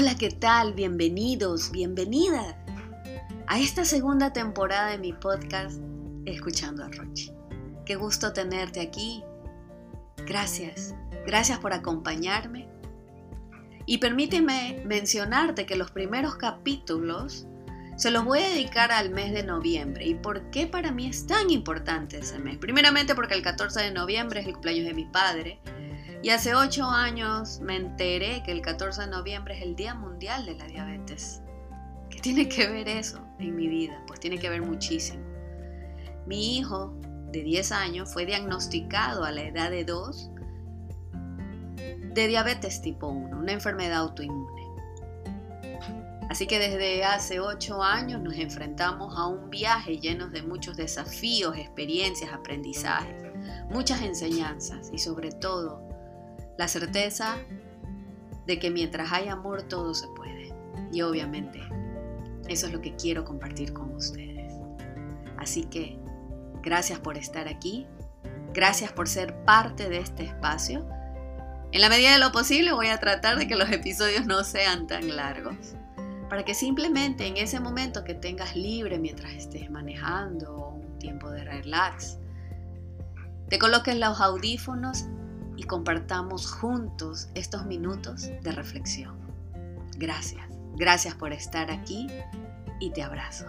Hola, ¿qué tal? Bienvenidos, bienvenida a esta segunda temporada de mi podcast Escuchando a Rochi. Qué gusto tenerte aquí. Gracias, gracias por acompañarme. Y permíteme mencionarte que los primeros capítulos se los voy a dedicar al mes de noviembre. ¿Y por qué para mí es tan importante ese mes? Primeramente porque el 14 de noviembre es el cumpleaños de mi padre y hace ocho años me enteré que el 14 de noviembre es el Día Mundial de la Diabetes. ¿Qué tiene que ver eso en mi vida? Pues tiene que ver muchísimo. Mi hijo de 10 años fue diagnosticado a la edad de 2 de diabetes tipo 1, una enfermedad autoinmune. Así que desde hace 8 años nos enfrentamos a un viaje lleno de muchos desafíos, experiencias, aprendizajes, muchas enseñanzas y sobre todo la certeza de que mientras hay amor todo se puede. Y obviamente eso es lo que quiero compartir con ustedes. Así que gracias por estar aquí, gracias por ser parte de este espacio. En la medida de lo posible voy a tratar de que los episodios no sean tan largos, para que simplemente en ese momento que tengas libre mientras estés manejando un tiempo de relax, te coloques los audífonos y compartamos juntos estos minutos de reflexión. Gracias, gracias por estar aquí y te abrazo.